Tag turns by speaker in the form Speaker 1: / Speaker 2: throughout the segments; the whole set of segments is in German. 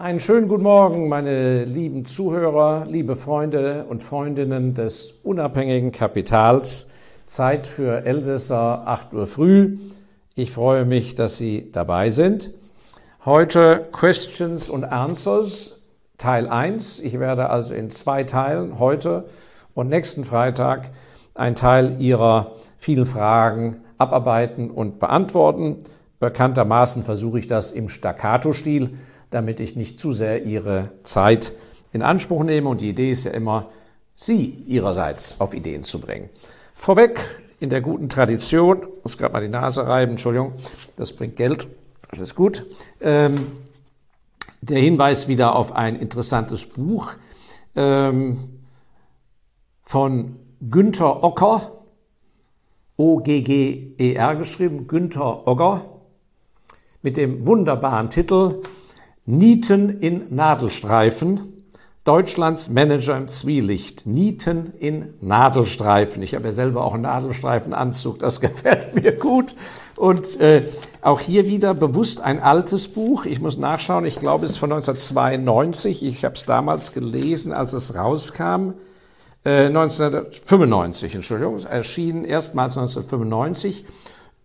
Speaker 1: Einen schönen guten Morgen, meine lieben Zuhörer, liebe Freunde und Freundinnen des unabhängigen Kapitals. Zeit für Elsässer 8 Uhr früh. Ich freue mich, dass Sie dabei sind. Heute Questions und Answers, Teil 1. Ich werde also in zwei Teilen heute und nächsten Freitag einen Teil Ihrer vielen Fragen abarbeiten und beantworten. Bekanntermaßen versuche ich das im Staccato-Stil damit ich nicht zu sehr Ihre Zeit in Anspruch nehme. Und die Idee ist ja immer, Sie Ihrerseits auf Ideen zu bringen. Vorweg in der guten Tradition, muss gerade mal die Nase reiben, Entschuldigung, das bringt Geld, das ist gut. Ähm, der Hinweis wieder auf ein interessantes Buch ähm, von Günther Ocker, O-G-G-E-R geschrieben, Günther Ogger, mit dem wunderbaren Titel Nieten in Nadelstreifen. Deutschlands Manager im Zwielicht. Nieten in Nadelstreifen. Ich habe ja selber auch einen Nadelstreifenanzug, das gefällt mir gut. Und äh, auch hier wieder bewusst ein altes Buch. Ich muss nachschauen, ich glaube, es ist von 1992. Ich habe es damals gelesen, als es rauskam. Äh, 1995, Entschuldigung, es erschien erstmals 1995.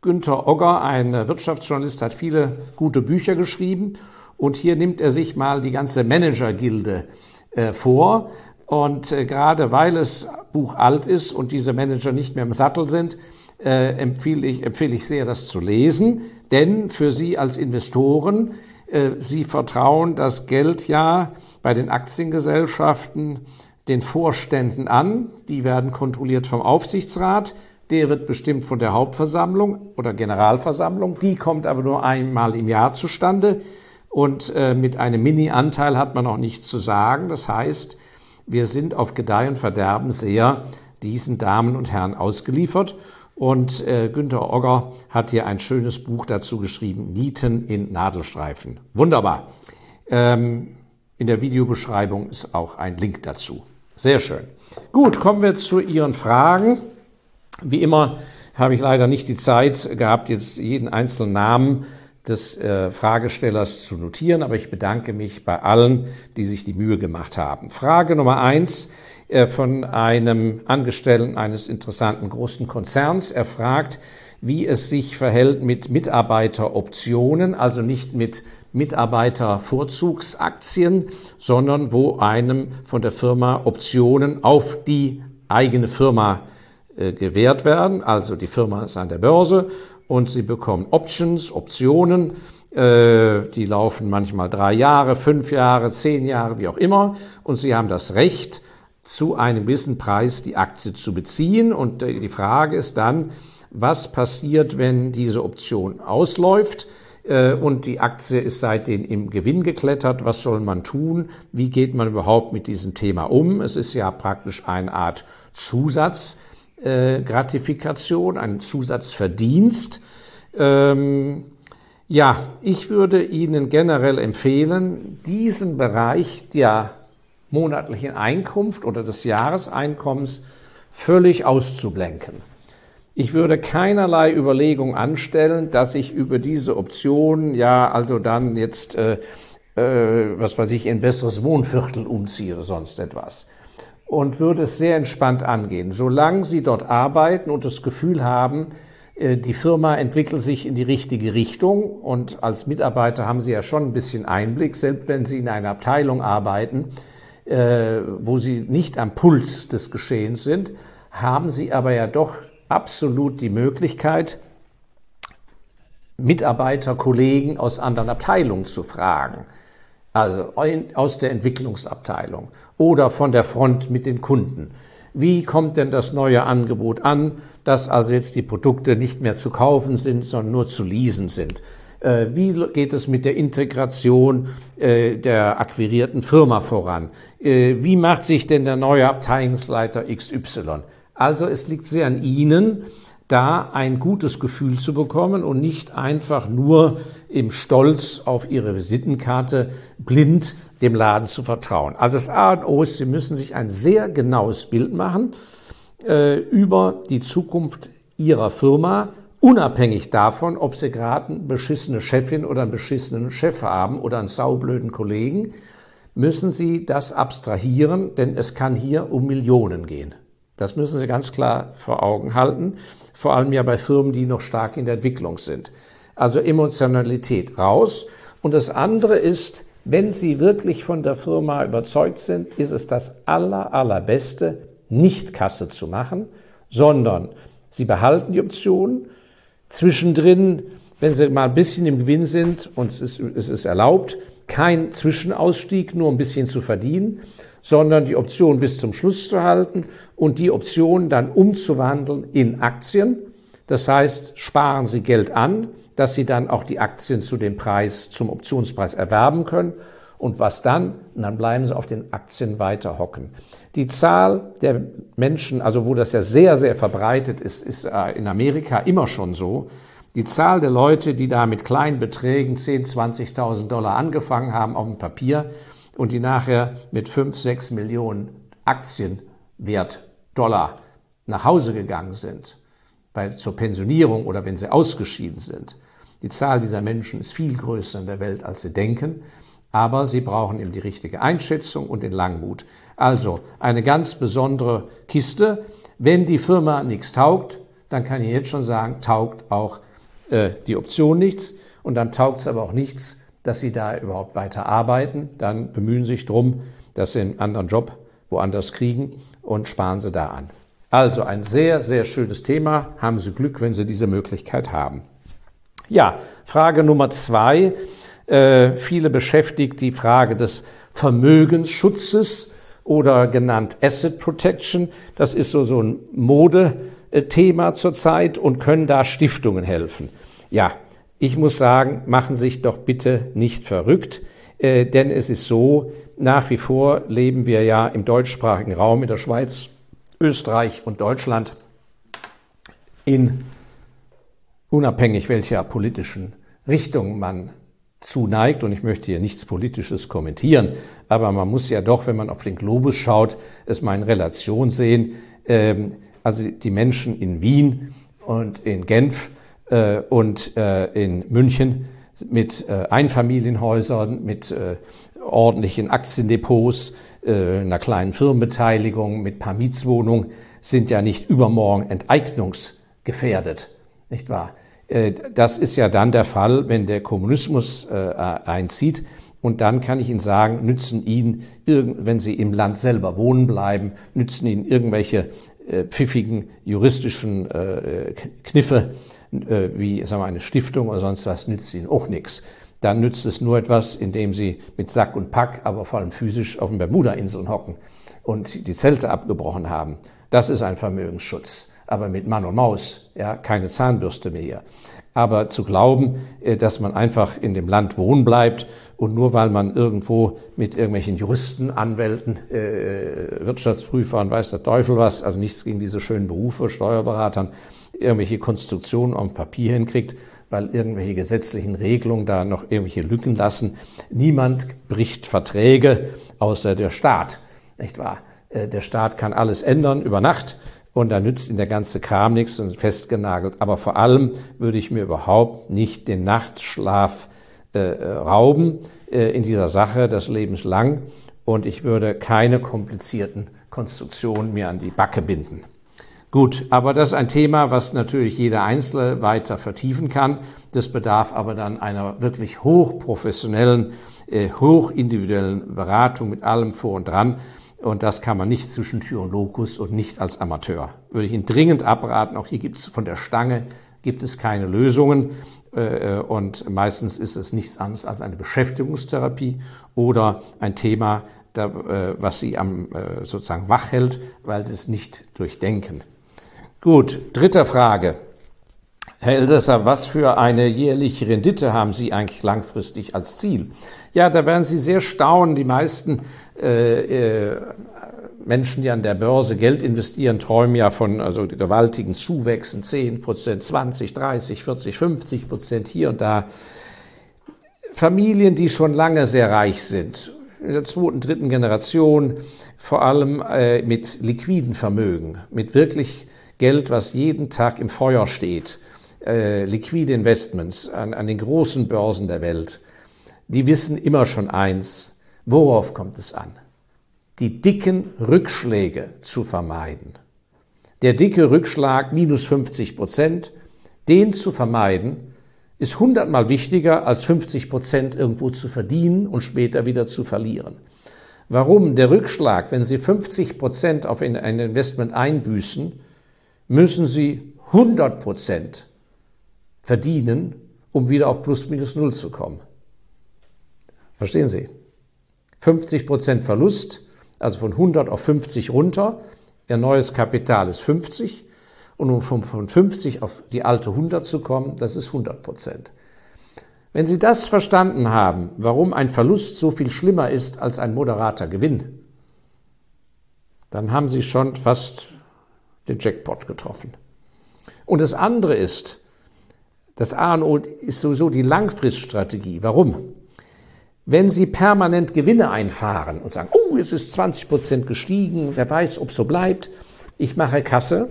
Speaker 1: Günter Ogger, ein Wirtschaftsjournalist, hat viele gute Bücher geschrieben und hier nimmt er sich mal die ganze Managergilde äh, vor. Und äh, gerade weil es Buch alt ist und diese Manager nicht mehr im Sattel sind, äh, empfehle, ich, empfehle ich sehr, das zu lesen. Denn für Sie als Investoren, äh, Sie vertrauen das Geld ja bei den Aktiengesellschaften den Vorständen an. Die werden kontrolliert vom Aufsichtsrat. Der wird bestimmt von der Hauptversammlung oder Generalversammlung. Die kommt aber nur einmal im Jahr zustande. Und äh, mit einem Mini-Anteil hat man noch nichts zu sagen. Das heißt, wir sind auf Gedeih und Verderben sehr diesen Damen und Herren ausgeliefert. Und äh, Günter Ogger hat hier ein schönes Buch dazu geschrieben, Nieten in Nadelstreifen. Wunderbar. Ähm, in der Videobeschreibung ist auch ein Link dazu. Sehr schön. Gut, kommen wir zu Ihren Fragen. Wie immer habe ich leider nicht die Zeit gehabt, jetzt jeden einzelnen Namen des äh, Fragestellers zu notieren, aber ich bedanke mich bei allen, die sich die Mühe gemacht haben. Frage Nummer eins äh, von einem Angestellten eines interessanten großen Konzerns. Er fragt, wie es sich verhält mit Mitarbeiteroptionen, also nicht mit Mitarbeitervorzugsaktien, sondern wo einem von der Firma Optionen auf die eigene Firma äh, gewährt werden. Also die Firma ist an der Börse und Sie bekommen Options, Optionen, äh, die laufen manchmal drei Jahre, fünf Jahre, zehn Jahre, wie auch immer. Und Sie haben das Recht, zu einem gewissen Preis die Aktie zu beziehen. Und die Frage ist dann, was passiert, wenn diese Option ausläuft? Äh, und die Aktie ist seitdem im Gewinn geklettert. Was soll man tun? Wie geht man überhaupt mit diesem Thema um? Es ist ja praktisch eine Art Zusatz äh, Gratifikation, ein Zusatzverdienst. Ähm, ja, ich würde Ihnen generell empfehlen, diesen Bereich der monatlichen Einkunft oder des Jahreseinkommens völlig auszublenken. Ich würde keinerlei Überlegung anstellen, dass ich über diese Option ja also dann jetzt äh, äh, was weiß ich, in besseres Wohnviertel umziehe oder sonst etwas und würde es sehr entspannt angehen. Solange Sie dort arbeiten und das Gefühl haben, äh, die Firma entwickelt sich in die richtige Richtung und als Mitarbeiter haben Sie ja schon ein bisschen Einblick, selbst wenn Sie in einer Abteilung arbeiten, äh, wo Sie nicht am Puls des Geschehens sind, haben Sie aber ja doch absolut die Möglichkeit, Mitarbeiter, Kollegen aus anderen Abteilungen zu fragen also aus der Entwicklungsabteilung oder von der Front mit den Kunden. Wie kommt denn das neue Angebot an, dass also jetzt die Produkte nicht mehr zu kaufen sind, sondern nur zu leasen sind? Äh, wie geht es mit der Integration äh, der akquirierten Firma voran? Äh, wie macht sich denn der neue Abteilungsleiter XY? Also es liegt sehr an Ihnen, da ein gutes Gefühl zu bekommen und nicht einfach nur im Stolz auf ihre Visitenkarte blind dem Laden zu vertrauen. Also das A und O ist, Sie müssen sich ein sehr genaues Bild machen äh, über die Zukunft Ihrer Firma unabhängig davon, ob sie gerade eine beschissene Chefin oder einen beschissenen Chef haben oder einen saublöden Kollegen, müssen sie das abstrahieren, denn es kann hier um Millionen gehen. Das müssen Sie ganz klar vor Augen halten, vor allem ja bei Firmen, die noch stark in der Entwicklung sind. Also Emotionalität raus. Und das andere ist, wenn Sie wirklich von der Firma überzeugt sind, ist es das aller, allerbeste, nicht Kasse zu machen, sondern Sie behalten die Option. Zwischendrin, wenn Sie mal ein bisschen im Gewinn sind und es ist, es ist erlaubt, kein Zwischenausstieg, nur ein bisschen zu verdienen, sondern die Option bis zum Schluss zu halten und die Option dann umzuwandeln in Aktien. Das heißt, sparen Sie Geld an, dass Sie dann auch die Aktien zu dem Preis, zum Optionspreis erwerben können. Und was dann? Und dann bleiben Sie auf den Aktien weiter hocken. Die Zahl der Menschen, also wo das ja sehr, sehr verbreitet ist, ist äh, in Amerika immer schon so. Die Zahl der Leute, die da mit kleinen Beträgen 10, 20.000 Dollar angefangen haben auf dem Papier und die nachher mit 5, 6 Millionen Aktienwert Dollar nach Hause gegangen sind, bei, zur Pensionierung oder wenn sie ausgeschieden sind. Die Zahl dieser Menschen ist viel größer in der Welt, als sie denken, aber sie brauchen eben die richtige Einschätzung und den Langmut. Also eine ganz besondere Kiste. Wenn die Firma nichts taugt, dann kann ich jetzt schon sagen, taugt auch äh, die Option nichts und dann taugt es aber auch nichts, dass Sie da überhaupt weiter arbeiten. Dann bemühen sich darum, dass Sie einen anderen Job woanders kriegen und sparen Sie da an. Also ein sehr, sehr schönes Thema. Haben Sie Glück, wenn Sie diese Möglichkeit haben. Ja, Frage Nummer zwei. Äh, viele beschäftigt die Frage des Vermögensschutzes oder genannt Asset Protection. Das ist so, so ein Modethema zurzeit und können da Stiftungen helfen. Ja, ich muss sagen, machen sich doch bitte nicht verrückt, äh, denn es ist so, nach wie vor leben wir ja im deutschsprachigen Raum in der Schweiz, Österreich und Deutschland in unabhängig welcher politischen Richtung man zuneigt. Und ich möchte hier nichts Politisches kommentieren, aber man muss ja doch, wenn man auf den Globus schaut, es mal in Relation sehen. Ähm, also die Menschen in Wien und in Genf äh, und äh, in München mit äh, Einfamilienhäusern, mit ordentlichen Aktiendepots, einer kleinen Firmenbeteiligung, mit paar Mietswohnungen, sind ja nicht übermorgen enteignungsgefährdet, nicht wahr? Äh, das ist ja dann der Fall, wenn der Kommunismus äh, einzieht. Und dann kann ich Ihnen sagen, nützen Ihnen, wenn Sie im Land selber wohnen bleiben, nützen Ihnen irgendwelche äh, pfiffigen juristischen Kniffe, wie sagen wir, eine Stiftung oder sonst was, nützt Ihnen auch nichts. Dann nützt es nur etwas, indem Sie mit Sack und Pack, aber vor allem physisch auf den Bermuda-Inseln hocken und die Zelte abgebrochen haben. Das ist ein Vermögensschutz aber mit Mann und Maus, ja, keine Zahnbürste mehr. Aber zu glauben, äh, dass man einfach in dem Land wohnen bleibt und nur weil man irgendwo mit irgendwelchen Juristen, Anwälten, äh, Wirtschaftsprüfern, weiß der Teufel was, also nichts gegen diese schönen Berufe, Steuerberatern, irgendwelche Konstruktionen auf Papier hinkriegt, weil irgendwelche gesetzlichen Regelungen da noch irgendwelche Lücken lassen. Niemand bricht Verträge außer der Staat, nicht wahr? Äh, der Staat kann alles ändern über Nacht und da nützt Ihnen der ganze Kram nichts und festgenagelt. Aber vor allem würde ich mir überhaupt nicht den Nachtschlaf äh, rauben äh, in dieser Sache das lebenslang und ich würde keine komplizierten Konstruktionen mir an die Backe binden. Gut, aber das ist ein Thema, was natürlich jeder Einzelne weiter vertiefen kann. Das bedarf aber dann einer wirklich hochprofessionellen, äh, hochindividuellen Beratung mit allem vor und dran. Und das kann man nicht zwischen Tür und Lokus und nicht als Amateur. Würde ich Ihnen dringend abraten. Auch hier gibt es von der Stange gibt es keine Lösungen. Äh, und meistens ist es nichts anderes als eine Beschäftigungstherapie oder ein Thema, äh, was Sie am, äh, sozusagen wach hält, weil Sie es nicht durchdenken. Gut, dritte Frage. Herr Elsässer, was für eine jährliche Rendite haben Sie eigentlich langfristig als Ziel? Ja, da werden Sie sehr staunen. Die meisten äh, äh, Menschen, die an der Börse Geld investieren, träumen ja von also gewaltigen Zuwächsen, 10 Prozent, 20, 30, 40, 50 Prozent hier und da. Familien, die schon lange sehr reich sind, in der zweiten, dritten Generation, vor allem äh, mit liquiden Vermögen, mit wirklich Geld, was jeden Tag im Feuer steht, äh, liquide Investments an, an den großen Börsen der Welt, die wissen immer schon eins, worauf kommt es an? Die dicken Rückschläge zu vermeiden. Der dicke Rückschlag minus 50 Prozent, den zu vermeiden, ist hundertmal wichtiger, als 50 Prozent irgendwo zu verdienen und später wieder zu verlieren. Warum? Der Rückschlag, wenn Sie 50 Prozent auf ein Investment einbüßen, müssen Sie 100 Prozent verdienen, um wieder auf plus minus null zu kommen. Verstehen Sie? 50 Prozent Verlust, also von 100 auf 50 runter. Ihr neues Kapital ist 50 und um von 50 auf die alte 100 zu kommen, das ist 100 Prozent. Wenn Sie das verstanden haben, warum ein Verlust so viel schlimmer ist als ein moderater Gewinn, dann haben Sie schon fast den Jackpot getroffen. Und das andere ist, das A und O ist sowieso die Langfriststrategie. Warum? Wenn Sie permanent Gewinne einfahren und sagen, oh, es ist 20 Prozent gestiegen, wer weiß, ob so bleibt, ich mache Kasse,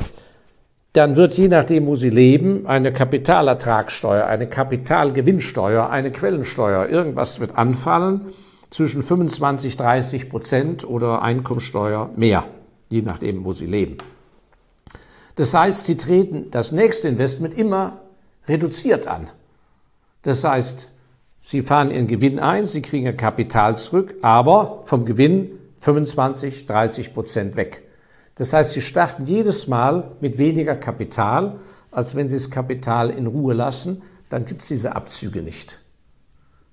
Speaker 1: dann wird je nachdem, wo Sie leben, eine Kapitalertragssteuer, eine Kapitalgewinnsteuer, eine Quellensteuer, irgendwas wird anfallen zwischen 25, 30 Prozent oder Einkommensteuer mehr, je nachdem, wo Sie leben. Das heißt, Sie treten das nächste Investment immer reduziert an. Das heißt, Sie fahren Ihren Gewinn ein, Sie kriegen Ihr Kapital zurück, aber vom Gewinn 25, 30 Prozent weg. Das heißt, Sie starten jedes Mal mit weniger Kapital, als wenn Sie das Kapital in Ruhe lassen, dann gibt es diese Abzüge nicht.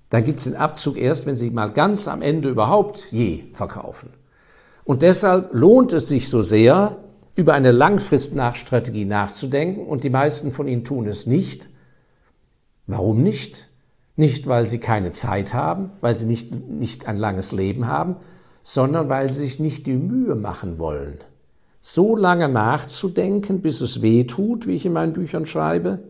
Speaker 1: Dann gibt es den Abzug erst, wenn Sie mal ganz am Ende überhaupt je verkaufen. Und deshalb lohnt es sich so sehr, über eine Langfristnachstrategie nachzudenken und die meisten von Ihnen tun es nicht. Warum nicht? Nicht, weil sie keine Zeit haben, weil sie nicht, nicht ein langes Leben haben, sondern weil sie sich nicht die Mühe machen wollen, so lange nachzudenken, bis es weh tut, wie ich in meinen Büchern schreibe,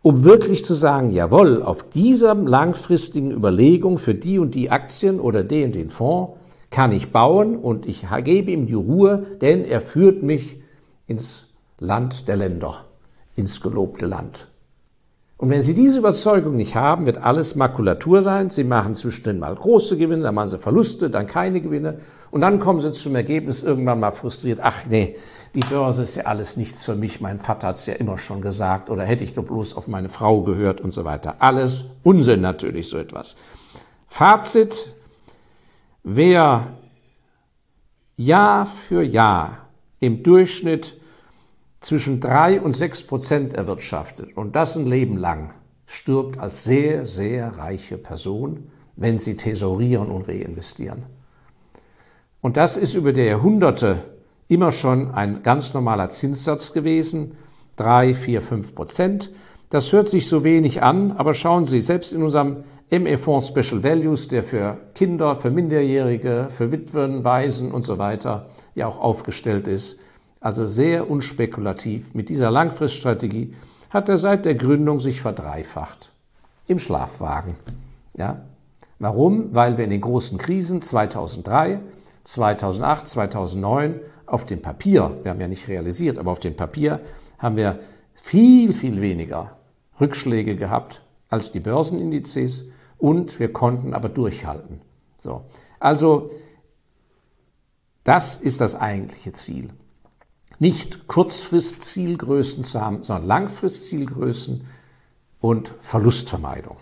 Speaker 1: um wirklich zu sagen, jawohl, auf dieser langfristigen Überlegung für die und die Aktien oder den und den Fonds kann ich bauen und ich gebe ihm die Ruhe, denn er führt mich ins Land der Länder, ins gelobte Land. Und wenn Sie diese Überzeugung nicht haben, wird alles Makulatur sein. Sie machen zwischendrin mal große Gewinne, dann machen Sie Verluste, dann keine Gewinne. Und dann kommen Sie zum Ergebnis irgendwann mal frustriert. Ach nee, die Börse ist ja alles nichts für mich. Mein Vater hat es ja immer schon gesagt. Oder hätte ich doch bloß auf meine Frau gehört und so weiter. Alles Unsinn natürlich, so etwas. Fazit, wer Jahr für Jahr im Durchschnitt zwischen drei und sechs Prozent erwirtschaftet und das ein Leben lang, stirbt als sehr, sehr reiche Person, wenn sie thesaurieren und reinvestieren. Und das ist über die Jahrhunderte immer schon ein ganz normaler Zinssatz gewesen, drei, vier, fünf Prozent. Das hört sich so wenig an, aber schauen Sie, selbst in unserem ME-Fonds Special Values, der für Kinder, für Minderjährige, für Witwen, Waisen und so weiter ja auch aufgestellt ist, also sehr unspekulativ. Mit dieser Langfriststrategie hat er seit der Gründung sich verdreifacht. Im Schlafwagen. Ja? Warum? Weil wir in den großen Krisen 2003, 2008, 2009 auf dem Papier, wir haben ja nicht realisiert, aber auf dem Papier haben wir viel, viel weniger Rückschläge gehabt als die Börsenindizes und wir konnten aber durchhalten. So. Also, das ist das eigentliche Ziel nicht Kurzfristzielgrößen zu haben, sondern Langfristzielgrößen und Verlustvermeidung.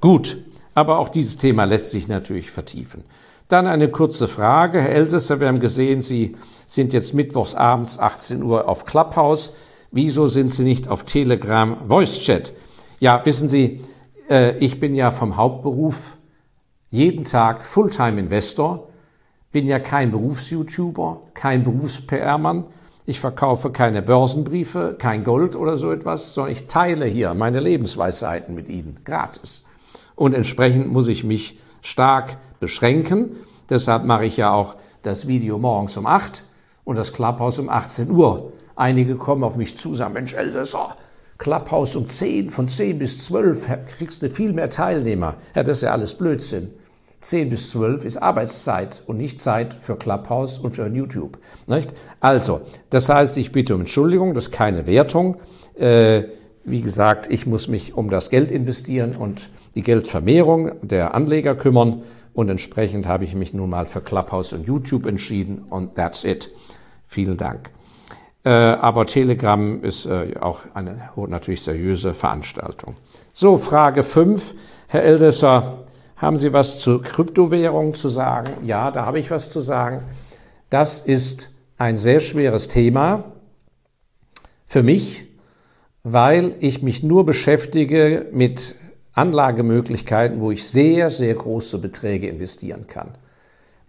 Speaker 1: Gut, aber auch dieses Thema lässt sich natürlich vertiefen. Dann eine kurze Frage. Herr Elsässer, wir haben gesehen, Sie sind jetzt mittwochs abends 18 Uhr auf Clubhouse. Wieso sind Sie nicht auf Telegram Voice Chat? Ja, wissen Sie, ich bin ja vom Hauptberuf jeden Tag Fulltime Investor, bin ja kein Berufs-YouTuber, kein Berufs-PR-Mann, ich verkaufe keine Börsenbriefe, kein Gold oder so etwas, sondern ich teile hier meine Lebensweisheiten mit Ihnen, gratis. Und entsprechend muss ich mich stark beschränken. Deshalb mache ich ja auch das Video morgens um 8 und das Clubhouse um 18 Uhr. Einige kommen auf mich zu, sagen, Mensch, Elsässer, Clubhouse um 10, von 10 bis 12 kriegst du viel mehr Teilnehmer. Ja, das ist ja alles Blödsinn. 10 bis 12 ist Arbeitszeit und nicht Zeit für Clubhouse und für YouTube. Nicht? Also, das heißt, ich bitte um Entschuldigung, das ist keine Wertung. Äh, wie gesagt, ich muss mich um das Geld investieren und die Geldvermehrung der Anleger kümmern. Und entsprechend habe ich mich nun mal für Clubhouse und YouTube entschieden. Und that's it. Vielen Dank. Äh, aber Telegram ist äh, auch eine natürlich seriöse Veranstaltung. So, Frage 5. Herr Eldesser, haben Sie was zu Kryptowährungen zu sagen? Ja, da habe ich was zu sagen. Das ist ein sehr schweres Thema für mich, weil ich mich nur beschäftige mit Anlagemöglichkeiten, wo ich sehr, sehr große Beträge investieren kann.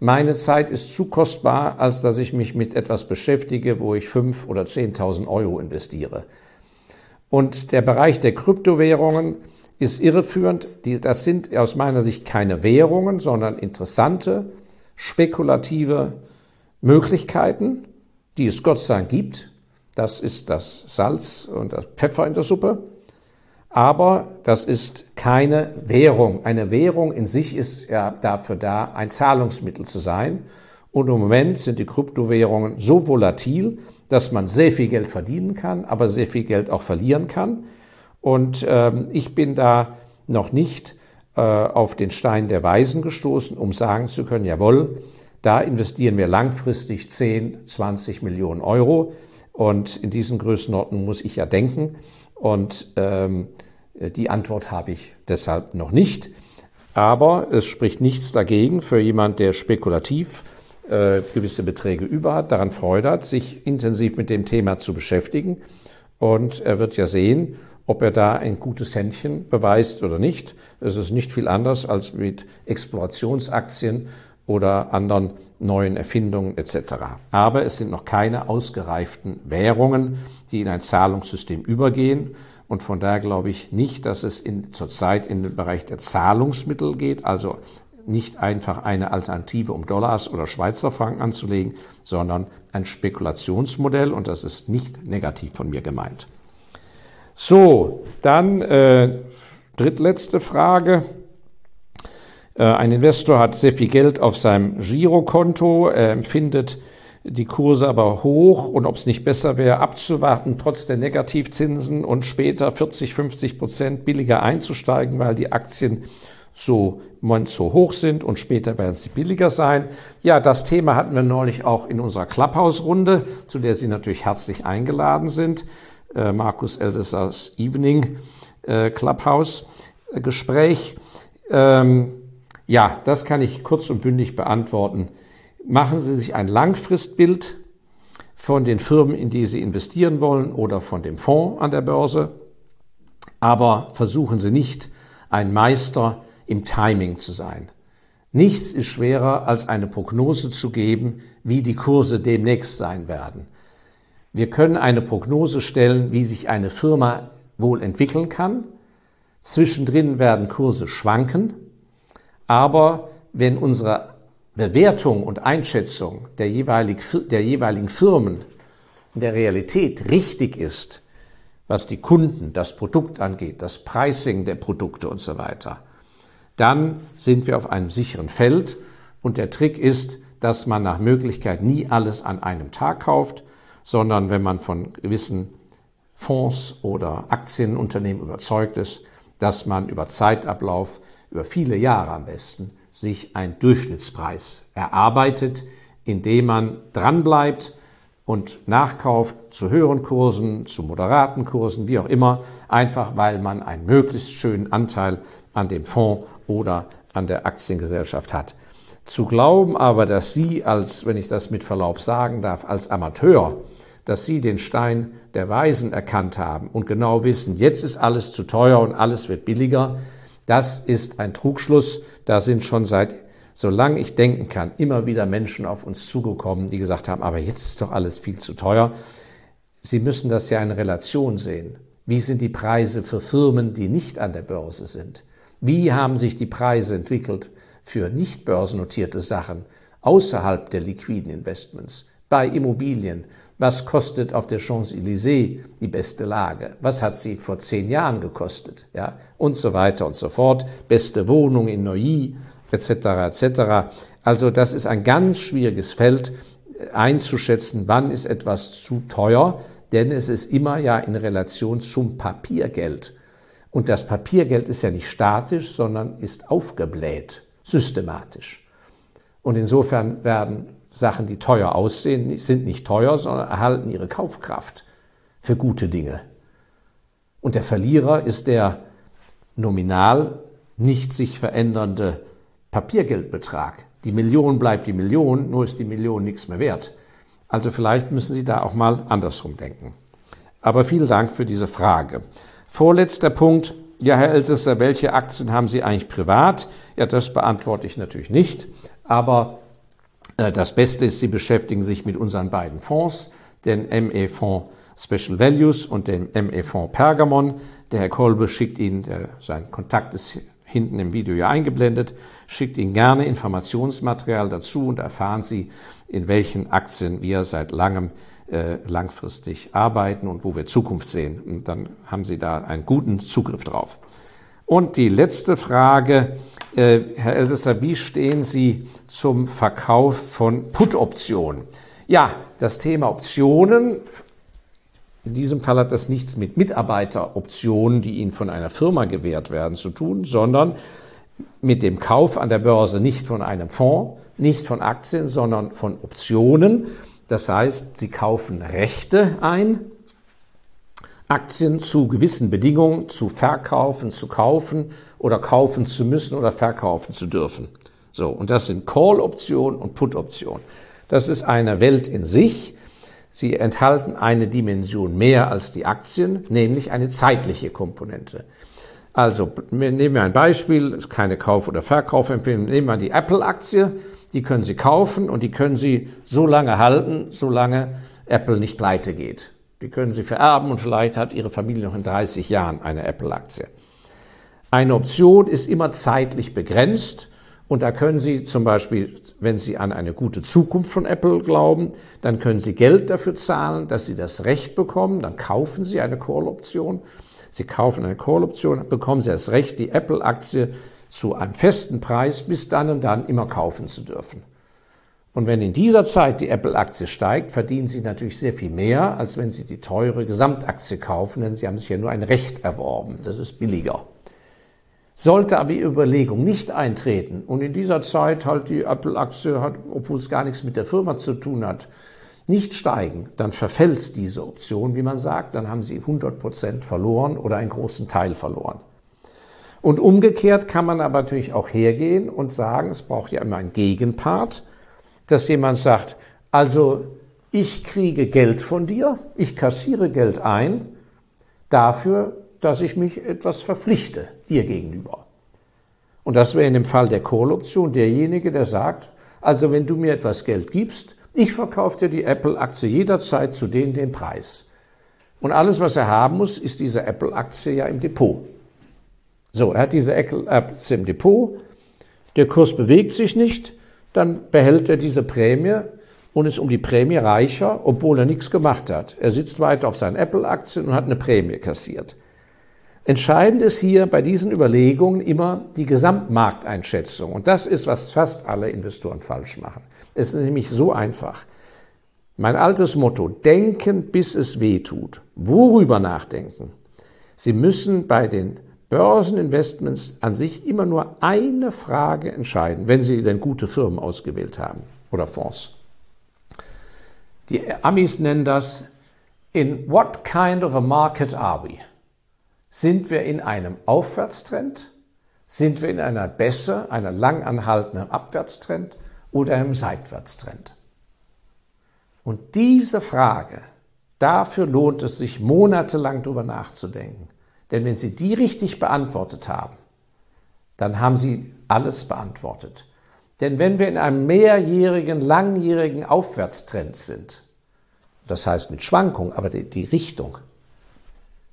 Speaker 1: Meine Zeit ist zu kostbar, als dass ich mich mit etwas beschäftige, wo ich fünf oder zehntausend Euro investiere. Und der Bereich der Kryptowährungen ist irreführend. Das sind aus meiner Sicht keine Währungen, sondern interessante, spekulative Möglichkeiten, die es Gott sei Dank gibt. Das ist das Salz und das Pfeffer in der Suppe. Aber das ist keine Währung. Eine Währung in sich ist ja dafür da, ein Zahlungsmittel zu sein. Und im Moment sind die Kryptowährungen so volatil, dass man sehr viel Geld verdienen kann, aber sehr viel Geld auch verlieren kann. Und ähm, ich bin da noch nicht äh, auf den Stein der Weisen gestoßen, um sagen zu können, jawohl, da investieren wir langfristig 10, 20 Millionen Euro. Und in diesen Größenordnungen muss ich ja denken. Und ähm, die Antwort habe ich deshalb noch nicht. Aber es spricht nichts dagegen für jemand, der spekulativ äh, gewisse Beträge über hat, daran Freude hat, sich intensiv mit dem Thema zu beschäftigen. Und er wird ja sehen, ob er da ein gutes Händchen beweist oder nicht. Es ist nicht viel anders als mit Explorationsaktien oder anderen neuen Erfindungen etc. Aber es sind noch keine ausgereiften Währungen, die in ein Zahlungssystem übergehen. Und von daher glaube ich nicht, dass es in, zurzeit in den Bereich der Zahlungsmittel geht, also nicht einfach eine Alternative, um Dollars oder Schweizer Franken anzulegen, sondern ein Spekulationsmodell und das ist nicht negativ von mir gemeint. So, dann äh, drittletzte Frage. Äh, ein Investor hat sehr viel Geld auf seinem Girokonto, er empfindet die Kurse aber hoch und ob es nicht besser wäre, abzuwarten, trotz der Negativzinsen und später 40, 50 Prozent billiger einzusteigen, weil die Aktien so, so hoch sind und später werden sie billiger sein. Ja, das Thema hatten wir neulich auch in unserer Clubhouse-Runde, zu der Sie natürlich herzlich eingeladen sind. Äh, Markus Elsessers Evening äh, Clubhouse-Gespräch. Ähm, ja, das kann ich kurz und bündig beantworten. Machen Sie sich ein Langfristbild von den Firmen, in die Sie investieren wollen oder von dem Fonds an der Börse. Aber versuchen Sie nicht, ein Meister im Timing zu sein. Nichts ist schwerer, als eine Prognose zu geben, wie die Kurse demnächst sein werden. Wir können eine Prognose stellen, wie sich eine Firma wohl entwickeln kann. Zwischendrin werden Kurse schwanken. Aber wenn unsere Bewertung und Einschätzung der, der jeweiligen Firmen in der Realität richtig ist, was die Kunden, das Produkt angeht, das Pricing der Produkte und so weiter, dann sind wir auf einem sicheren Feld. Und der Trick ist, dass man nach Möglichkeit nie alles an einem Tag kauft, sondern wenn man von gewissen Fonds oder Aktienunternehmen überzeugt ist, dass man über Zeitablauf, über viele Jahre am besten, sich ein Durchschnittspreis erarbeitet, indem man dranbleibt und nachkauft zu höheren Kursen, zu moderaten Kursen, wie auch immer, einfach weil man einen möglichst schönen Anteil an dem Fonds oder an der Aktiengesellschaft hat. Zu glauben aber, dass Sie als, wenn ich das mit Verlaub sagen darf, als Amateur, dass Sie den Stein der Weisen erkannt haben und genau wissen, jetzt ist alles zu teuer und alles wird billiger, das ist ein Trugschluss. Da sind schon seit, solange ich denken kann, immer wieder Menschen auf uns zugekommen, die gesagt haben, aber jetzt ist doch alles viel zu teuer. Sie müssen das ja in Relation sehen. Wie sind die Preise für Firmen, die nicht an der Börse sind? Wie haben sich die Preise entwickelt für nicht börsennotierte Sachen außerhalb der liquiden Investments? Bei Immobilien, was kostet auf der Champs-Élysées die beste Lage? Was hat sie vor zehn Jahren gekostet? Ja, und so weiter und so fort. Beste Wohnung in Neuilly etc. etc. Also das ist ein ganz schwieriges Feld äh, einzuschätzen, wann ist etwas zu teuer, denn es ist immer ja in Relation zum Papiergeld. Und das Papiergeld ist ja nicht statisch, sondern ist aufgebläht, systematisch. Und insofern werden Sachen, die teuer aussehen, sind nicht teuer, sondern erhalten ihre Kaufkraft für gute Dinge. Und der Verlierer ist der nominal nicht sich verändernde Papiergeldbetrag. Die Million bleibt die Million, nur ist die Million nichts mehr wert. Also vielleicht müssen Sie da auch mal andersrum denken. Aber vielen Dank für diese Frage. Vorletzter Punkt. Ja, Herr Elsässer, welche Aktien haben Sie eigentlich privat? Ja, das beantworte ich natürlich nicht. Aber das Beste ist, Sie beschäftigen sich mit unseren beiden Fonds, den ME-Fonds Special Values und dem ME-Fonds Pergamon. Der Herr Kolbe schickt Ihnen, der, sein Kontakt ist hinten im Video ja eingeblendet, schickt Ihnen gerne Informationsmaterial dazu und erfahren Sie, in welchen Aktien wir seit langem äh, langfristig arbeiten und wo wir Zukunft sehen. Und dann haben Sie da einen guten Zugriff drauf. Und die letzte Frage, äh, Herr Elsässer, wie stehen Sie zum Verkauf von Put-Optionen? Ja, das Thema Optionen in diesem Fall hat das nichts mit Mitarbeiteroptionen, die Ihnen von einer Firma gewährt werden, zu tun, sondern mit dem Kauf an der Börse nicht von einem Fonds, nicht von Aktien, sondern von Optionen. Das heißt, Sie kaufen Rechte ein, Aktien zu gewissen Bedingungen zu verkaufen, zu kaufen oder kaufen zu müssen oder verkaufen zu dürfen. So, und das sind Call-Optionen und Put-Optionen. Das ist eine Welt in sich. Sie enthalten eine Dimension mehr als die Aktien, nämlich eine zeitliche Komponente. Also nehmen wir ein Beispiel, ist keine Kauf- oder Verkaufempfehlung, nehmen wir die Apple-Aktie, die können Sie kaufen und die können Sie so lange halten, solange Apple nicht pleite geht. Die können Sie vererben und vielleicht hat Ihre Familie noch in 30 Jahren eine Apple-Aktie. Eine Option ist immer zeitlich begrenzt und da können Sie zum Beispiel, wenn Sie an eine gute Zukunft von Apple glauben, dann können Sie Geld dafür zahlen, dass Sie das Recht bekommen. Dann kaufen Sie eine Call-Option. Sie kaufen eine Call-Option, bekommen Sie das Recht, die Apple-Aktie zu einem festen Preis bis dann und dann immer kaufen zu dürfen. Und wenn in dieser Zeit die Apple-Aktie steigt, verdienen Sie natürlich sehr viel mehr, als wenn Sie die teure Gesamtaktie kaufen, denn Sie haben sich ja nur ein Recht erworben. Das ist billiger. Sollte aber die Überlegung nicht eintreten und in dieser Zeit halt die Apple-Aktie hat, obwohl es gar nichts mit der Firma zu tun hat, nicht steigen, dann verfällt diese Option, wie man sagt, dann haben Sie 100 Prozent verloren oder einen großen Teil verloren. Und umgekehrt kann man aber natürlich auch hergehen und sagen, es braucht ja immer einen Gegenpart, dass jemand sagt, also ich kriege Geld von dir, ich kassiere Geld ein dafür, dass ich mich etwas verpflichte dir gegenüber. Und das wäre in dem Fall der Call-Option derjenige, der sagt, also wenn du mir etwas Geld gibst, ich verkaufe dir die Apple-Aktie jederzeit zu dem den Preis. Und alles, was er haben muss, ist diese Apple-Aktie ja im Depot. So, er hat diese Apple-Aktie im Depot, der Kurs bewegt sich nicht, dann behält er diese Prämie und ist um die Prämie reicher, obwohl er nichts gemacht hat. Er sitzt weiter auf seinen Apple-Aktien und hat eine Prämie kassiert. Entscheidend ist hier bei diesen Überlegungen immer die Gesamtmarkteinschätzung. Und das ist, was fast alle Investoren falsch machen. Es ist nämlich so einfach. Mein altes Motto, denken bis es weh tut. Worüber nachdenken? Sie müssen bei den Börseninvestments an sich immer nur eine Frage entscheiden, wenn Sie denn gute Firmen ausgewählt haben oder Fonds. Die Amis nennen das, in what kind of a market are we? Sind wir in einem Aufwärtstrend? Sind wir in einer Bässe, einer lang anhaltenden Abwärtstrend oder einem Seitwärtstrend? Und diese Frage, dafür lohnt es sich monatelang drüber nachzudenken. Denn wenn Sie die richtig beantwortet haben, dann haben Sie alles beantwortet. Denn wenn wir in einem mehrjährigen, langjährigen Aufwärtstrend sind, das heißt mit Schwankung, aber die, die Richtung,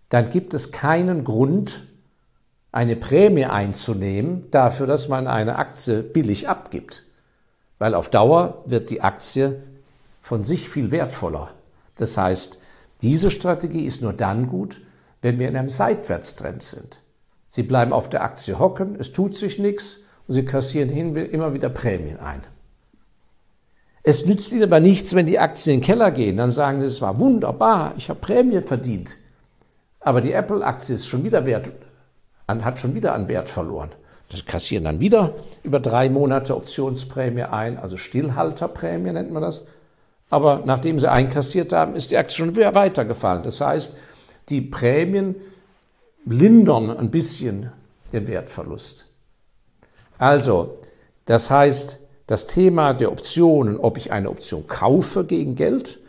Speaker 1: dann gibt es keinen Grund, eine Prämie einzunehmen dafür, dass man eine Aktie billig abgibt. Weil auf Dauer wird die Aktie von sich viel wertvoller. Das heißt, diese Strategie ist nur dann gut, wenn wir in einem Seitwärtstrend sind. Sie bleiben auf der Aktie hocken, es tut sich nichts und Sie kassieren hin, immer wieder Prämien ein. Es nützt Ihnen aber nichts, wenn die Aktien in den Keller gehen. Dann sagen Sie, es war wunderbar, ich habe Prämie verdient. Aber die Apple-Aktie ist schon wieder wert, hat schon wieder an Wert verloren. Das kassieren dann wieder über drei Monate Optionsprämie ein, also Stillhalterprämie nennt man das. Aber nachdem sie einkassiert haben, ist die Aktie schon wieder weitergefallen. Das heißt, die Prämien lindern ein bisschen den Wertverlust. Also, das heißt, das Thema der Optionen, ob ich eine Option kaufe gegen Geld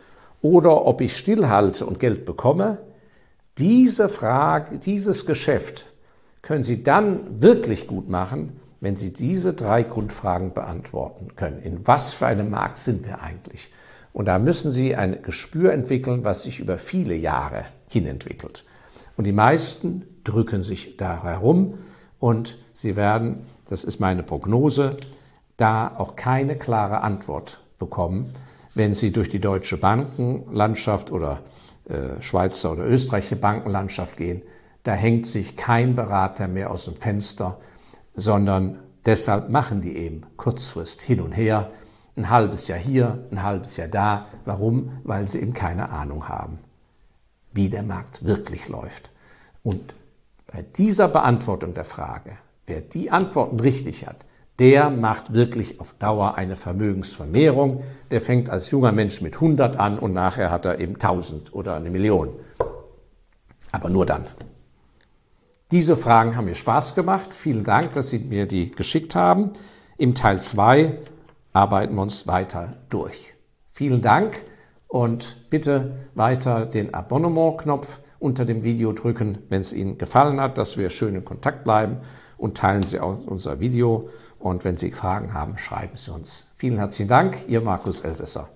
Speaker 1: oder ob ich stillhalte und Geld bekomme, diese Frage, dieses Geschäft können Sie dann wirklich gut machen, wenn Sie diese drei Grundfragen beantworten können. In was für einem Markt sind wir eigentlich? Und da müssen Sie ein Gespür entwickeln, was sich über viele Jahre hin entwickelt. Und die meisten drücken sich da herum und sie werden, das ist meine Prognose, da auch keine klare Antwort bekommen, wenn sie durch die deutsche Bankenlandschaft oder äh, Schweizer oder österreichische Bankenlandschaft gehen. Da hängt sich kein Berater mehr aus dem Fenster, sondern deshalb machen die eben Kurzfrist hin und her, ein halbes Jahr hier, ein halbes Jahr da. Warum? Weil sie eben keine Ahnung haben, wie der Markt wirklich läuft. Und bei dieser Beantwortung der Frage, wer die Antworten richtig hat, der macht wirklich auf Dauer eine Vermögensvermehrung. Der fängt als junger Mensch mit 100 an und nachher hat er eben 1000 oder eine Million. Aber nur dann. Diese Fragen haben mir Spaß gemacht. Vielen Dank, dass Sie mir die geschickt haben. Im Teil 2 arbeiten wir uns weiter durch. Vielen Dank und bitte weiter den Abonnement-Knopf unter dem Video drücken, wenn es Ihnen gefallen hat, dass wir schön in Kontakt bleiben und teilen Sie auch unser Video. Und wenn Sie Fragen haben, schreiben Sie uns. Vielen herzlichen Dank, Ihr Markus Elsässer.